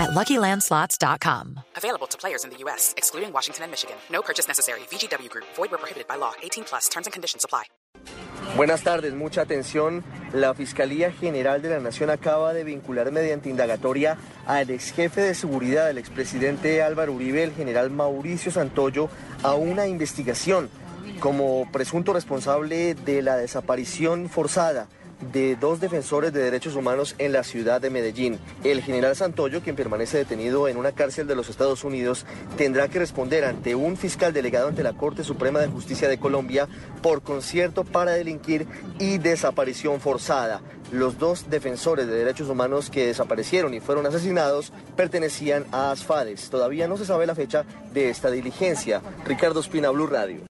at LuckyLandSlots.com. Available to players in the U.S., excluding Washington and Michigan. No purchase necessary. VGW Group. Void where prohibited by law. 18 plus. Terms and conditions apply. Buenas tardes, mucha atención. La Fiscalía General de la Nación acaba de vincular mediante indagatoria al ex jefe de seguridad del expresidente Álvaro Uribe, el general Mauricio Santoyo, a una investigación como presunto responsable de la desaparición forzada de dos defensores de derechos humanos en la ciudad de Medellín. El general Santoyo, quien permanece detenido en una cárcel de los Estados Unidos, tendrá que responder ante un fiscal delegado ante la Corte Suprema de Justicia de Colombia por concierto para delinquir y desaparición forzada. Los dos defensores de derechos humanos que desaparecieron y fueron asesinados pertenecían a ASFADES. Todavía no se sabe la fecha de esta diligencia. Ricardo Espina, Blue Radio.